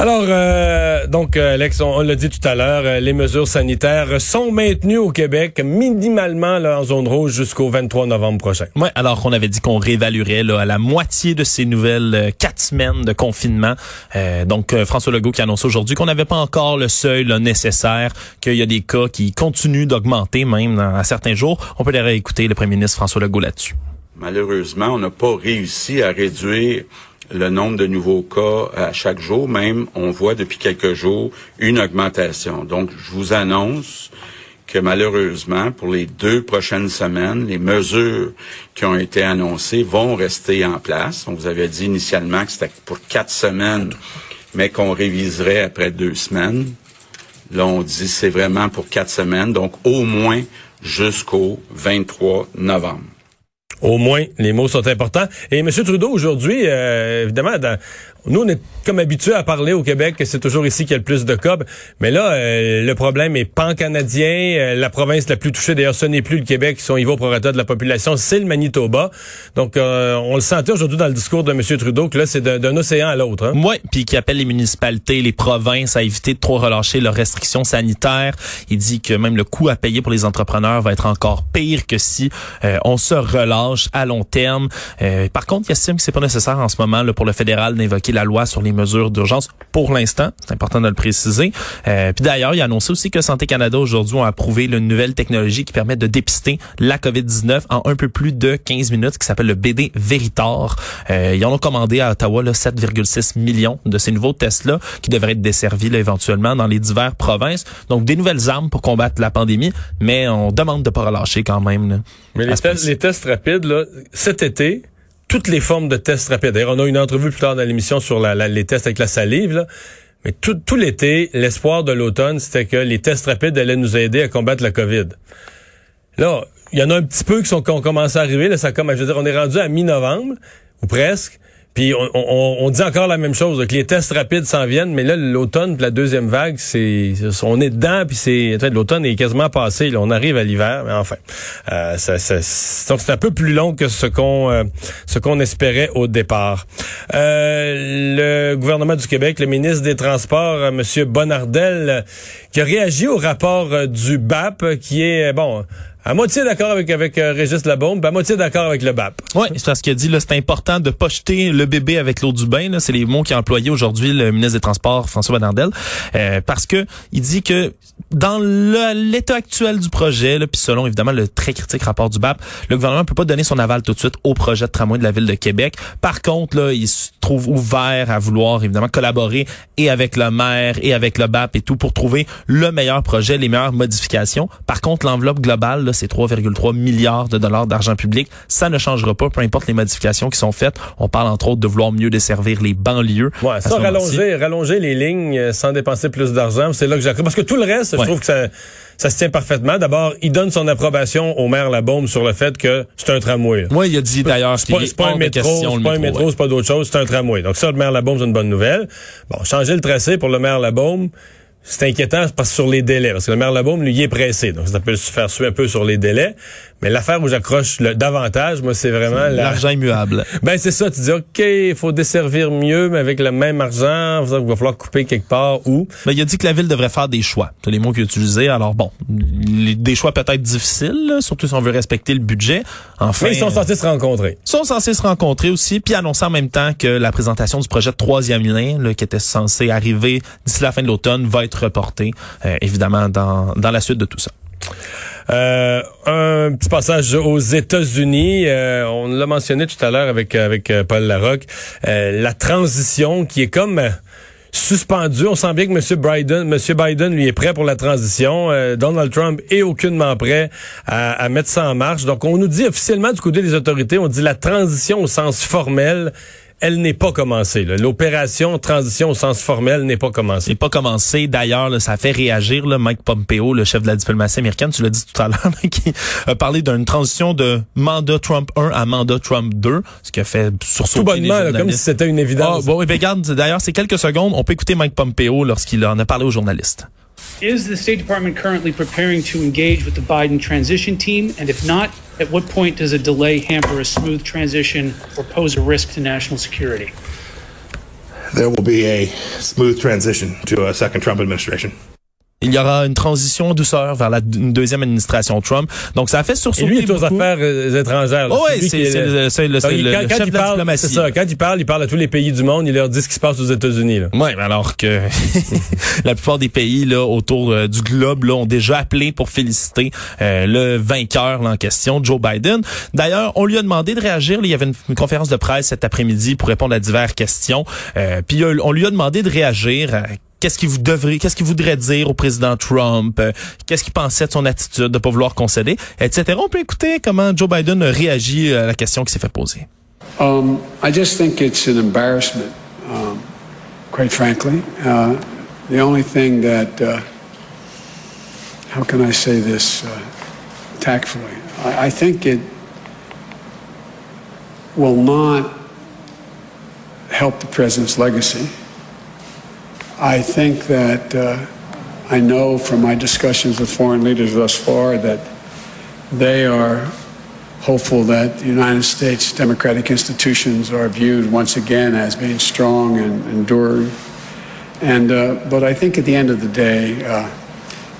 Alors, euh, donc, euh, Alex, on, on l'a dit tout à l'heure, euh, les mesures sanitaires sont maintenues au Québec minimalement là, en zone rouge jusqu'au 23 novembre prochain. Ouais, alors qu'on avait dit qu'on réévaluerait là, à la moitié de ces nouvelles euh, quatre semaines de confinement. Euh, donc, euh, François Legault qui annonce aujourd'hui qu'on n'avait pas encore le seuil là, nécessaire, qu'il y a des cas qui continuent d'augmenter même dans- à certains jours. On peut les réécouter, le premier ministre François Legault là-dessus. Malheureusement, on n'a pas réussi à réduire le nombre de nouveaux cas à chaque jour. Même, on voit depuis quelques jours une augmentation. Donc, je vous annonce que malheureusement, pour les deux prochaines semaines, les mesures qui ont été annoncées vont rester en place. On vous avait dit initialement que c'était pour quatre semaines, mais qu'on réviserait après deux semaines. Là, on dit c'est vraiment pour quatre semaines, donc au moins jusqu'au 23 novembre. Au moins, les mots sont importants. Et M. Trudeau, aujourd'hui, euh, évidemment, dans- nous, on est comme habitués à parler au Québec que c'est toujours ici qu'il y a le plus de cas. Mais là, euh, le problème est pan-canadien. Euh, la province la plus touchée, d'ailleurs, ce n'est plus le Québec, son niveau prorata de la population, c'est le Manitoba. Donc, euh, on le sentait aujourd'hui dans le discours de M. Trudeau que là, c'est d'un océan à l'autre. Hein? Ouais, puis qui appelle les municipalités, les provinces à éviter de trop relâcher leurs restrictions sanitaires. Il dit que même le coût à payer pour les entrepreneurs va être encore pire que si euh, on se relâche à long terme. Euh, par contre, il estime que c'est pas nécessaire en ce moment là, pour le fédéral d'invoquer la loi sur les mesures d'urgence pour l'instant. C'est important de le préciser. Euh, puis d'ailleurs, il a annoncé aussi que Santé Canada aujourd'hui a approuvé une nouvelle technologie qui permet de dépister la COVID-19 en un peu plus de 15 minutes, qui s'appelle le BD Veritar. Euh, ils en ont commandé à Ottawa là, 7,6 millions de ces nouveaux tests-là qui devraient être desservis là, éventuellement dans les diverses provinces. Donc, des nouvelles armes pour combattre la pandémie, mais on demande de pas relâcher quand même. là, Mais tests, les tests rapides, cet été, toutes les formes de tests rapides. D'ailleurs, on a une entrevue plus tard dans l'émission sur les tests avec la salive. Mais tout, tout l'été, l'espoir de l'automne, c'était que les tests rapides allaient nous aider à combattre la COVID. Là, il y en a un petit peu qui, sont, qui ont commencé à arriver. Là, ça comme, je veux dire, on est rendu à mi-novembre, ou presque. Puis on, dit encore la même chose, que les tests rapides s'en viennent, mais là, l'automne, la deuxième vague, c'est, on est dedans, puis c'est, l'automne est quasiment passé. Là, on arrive à l'hiver, mais enfin, euh, ça, ça- donc c'est un peu plus long que ce qu'on, euh, ce qu'on espérait au départ. Euh, le gouvernement du Québec, le ministre des Transports, euh, Monsieur Bonnardel, qui a réagi au rapport du BAP, qui est bon. À moitié d'accord avec, avec euh, Régis Labombe, à moitié d'accord avec le BAP. Oui, c'est parce qu'il a dit là, c'est important de pas jeter le bébé avec l'eau du bain. C'est les mots qu'a employé aujourd'hui le ministre des Transports, François Bonnardel, euh, parce que il dit que dans l'état actuel du projet, puis selon évidemment le très critique rapport du BAP, le gouvernement peut pas donner son aval tout de suite au projet de tramway de la ville de Québec. Par contre, là, il se trouve ouvert à vouloir évidemment collaborer et avec le maire et avec le BAP et tout pour trouver le meilleur projet, les meilleures modifications. Par contre, l'enveloppe globale, là, c'est 3,3 milliards de dollars d'argent public. Ça ne changera pas, peu importe les modifications qui sont faites. On parle entre autres de vouloir mieux desservir les banlieues. Ouais, ça, rallonger, rallonger les lignes euh, sans dépenser plus d'argent, c'est là que j'accroche. Parce que tout le reste, je trouve que ça, ça se tient parfaitement. D'abord, il donne son approbation au maire Labaume sur le fait que c'est un tramway. Moi, il a dit d'ailleurs C'est pas, c'est pas un métro, c'est pas un métro, c'est pas d'autre chose, c'est un tramway. Donc ça, le maire Labaume, c'est une bonne nouvelle. Bon, changer le tracé pour le maire Labaume, c'est inquiétant parce que sur les délais, parce que le maire Labaume, lui, est pressé. Donc ça peut se faire suer un peu sur les délais. Mais l'affaire où j'accroche le davantage, moi, c'est vraiment la... L'argent immuable. Ben c'est ça, tu dis OK, il faut desservir mieux, mais avec le même argent, il va falloir couper quelque part où. Ben, il a dit que la ville devrait faire des choix. C'est les mots qu'il a utilisés. Alors bon, les- des choix peut-être difficiles, là, surtout si on veut respecter le budget. Enfin, Mais ils sont censés se rencontrer. sont censés se rencontrer aussi, puis annoncer en même temps que la présentation du projet de troisième lien, là, qui était censé arriver d'ici la fin de l'automne, va être reportée, euh, évidemment, dans, dans la suite de tout ça. Euh, petit passage aux États-Unis. Euh, on l'a mentionné tout à l'heure avec avec euh, Paul Larocque. Euh, la transition qui est comme euh, suspendue. On sent bien que M. Biden, M. Biden, lui, est prêt pour la transition. Euh, Donald Trump est aucunement prêt à, à mettre ça en marche. Donc, on nous dit officiellement du côté des autorités, on dit la transition au sens formel elle n'est pas commencée. L'opération transition au sens formel n'est pas commencée. n'est pas commencé. D'ailleurs, ça fait réagir là, Mike Pompeo, le chef de la diplomatie américaine, tu l'as dit tout à l'heure, qui a parlé d'une transition de mandat Trump 1 à mandat Trump 2, ce qui a fait sursauter Tout bonnement, là, comme si c'était une évidence. Ah, bon, oui, ben, regarde, d'ailleurs, c'est quelques secondes. On peut écouter Mike Pompeo lorsqu'il en a parlé aux journalistes. Is the State Department currently preparing to engage with the Biden transition team? And if not, at what point does a delay hamper a smooth transition or pose a risk to national security? There will be a smooth transition to a second Trump administration. Il y aura une transition en douceur vers la une deuxième administration Trump. Donc ça a fait sursauter Et lui, il est aux beaucoup. affaires étrangères. là. Oh, lui c'est le- c'est le- le- quand, le quand chef il de la parle, c'est ça. Quand il parle, il parle à tous les pays du monde. Il leur dit ce qui se passe aux États-Unis. Oui, mais alors que la plupart des pays là autour euh, du globe là ont déjà appelé pour féliciter euh, le vainqueur là, en question, Joe Biden. D'ailleurs, on lui a demandé de réagir. là. il y avait une, une conférence de presse cet après-midi pour répondre à diverses questions. Euh, puis euh, on lui a demandé de réagir. Qu'est-ce qu'il vous devrait, qu'est-ce qu'il voudrait dire au président Trump, euh, qu'est-ce qu'il pensait de son attitude de pas vouloir concéder, etc. On peut écouter comment Joe Biden a réagi à la question qui s'est fait poser. Um, I just think it's an embarrassment, um, quite frankly. Uh, the only thing that, uh, how can I say this uh, tactfully? I, I think it will not help the president's legacy. I think that uh, I know from my discussions with foreign leaders thus far that they are hopeful that the United States democratic institutions are viewed once again as being strong and enduring. And uh, but I think at the end of the day, uh,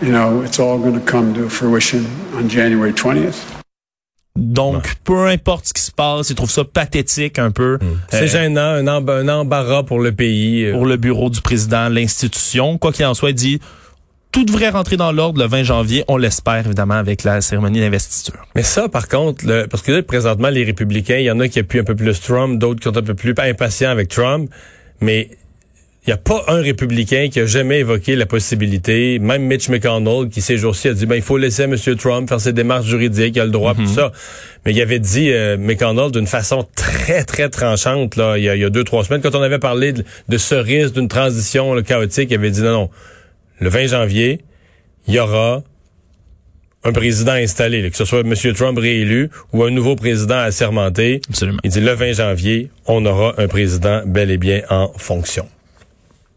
you know, it's all going to come to fruition on January 20th. Donc, peu importe ce qui se passe, il trouve ça pathétique un peu. C'est Euh, gênant, un, emb- un embarras pour le pays. euh. pour le bureau du président, l'institution. Quoi qu'il en soit, il dit tout devrait rentrer dans l'ordre le 20 janvier. On l'espère évidemment avec la cérémonie d'investiture. Mais ça, par contre, le- parce que là, présentement, les républicains, il y en a qui appuient un peu plus Trump, d'autres qui sont un peu plus impatients avec Trump, mais il n'y a pas un républicain qui a jamais évoqué la possibilité, même Mitch McConnell, qui ces jours-ci a dit, ben, il faut laisser M. Trump faire ses démarches juridiques, il a le droit, tout ça. Mais il avait dit, euh, McConnell, d'une façon très, très tranchante, là, il y a, il y a deux, trois semaines, quand on avait parlé de, de ce risque d'une transition là, chaotique, il avait dit, non, non, le 20 janvier, il y aura un président installé, là, que ce soit M. Trump réélu ou un nouveau président assermenté. Absolument. Il dit le 20 janvier, on aura un président bel et bien en fonction.